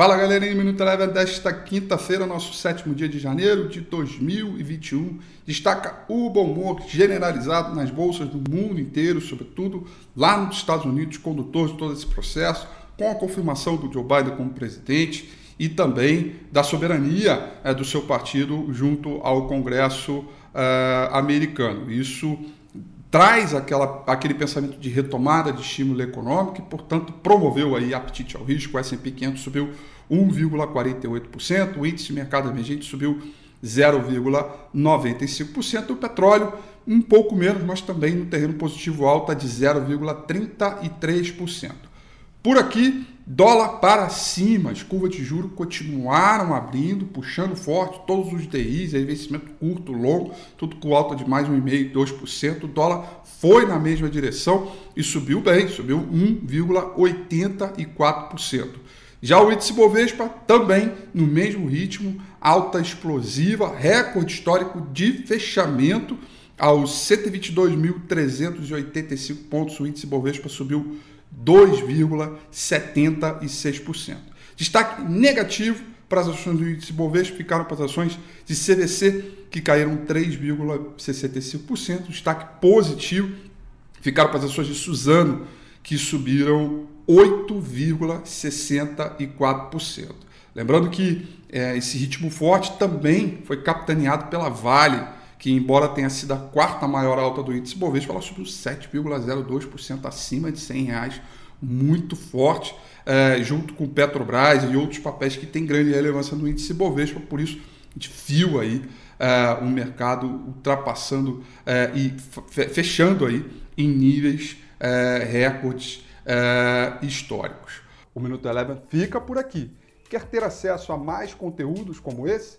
Fala galerinha, Minuto Eleva desta quinta-feira, nosso sétimo dia de janeiro de 2021. Destaca o bom humor generalizado nas bolsas do mundo inteiro, sobretudo lá nos Estados Unidos, condutor de todo esse processo, com a confirmação do Joe Biden como presidente e também da soberania é, do seu partido junto ao Congresso é, americano. Isso traz aquela, aquele pensamento de retomada de estímulo econômico e, portanto, promoveu aí apetite ao risco. O S&P 500 subiu 1,48%, o índice de mercado emergente subiu 0,95%, o petróleo um pouco menos, mas também no terreno positivo alta de 0,33%. Por aqui, Dólar para cima, as curvas de juros continuaram abrindo, puxando forte, todos os DIs, investimento curto, longo, tudo com alta de mais 1,5%, 2%. O dólar foi na mesma direção e subiu bem, subiu 1,84%. Já o índice Bovespa também no mesmo ritmo, alta explosiva, recorde histórico de fechamento aos 122.385 pontos. O índice Bovespa subiu 2,76%. Destaque negativo para as ações do índice Bovespa ficaram para as ações de CVC, que caíram 3,65%. Destaque positivo ficaram para as ações de Suzano, que subiram 8,64%. Lembrando que é, esse ritmo forte também foi capitaneado pela Vale, que embora tenha sido a quarta maior alta do índice Bovespa, ela subiu 7,02% acima de 100 reais, muito forte, é, junto com Petrobras e outros papéis que têm grande relevância no índice Bovespa, por isso a gente viu aí é, mercado ultrapassando é, e fechando aí em níveis é, recordes é, históricos. O Minuto Eleven fica por aqui. Quer ter acesso a mais conteúdos como esse?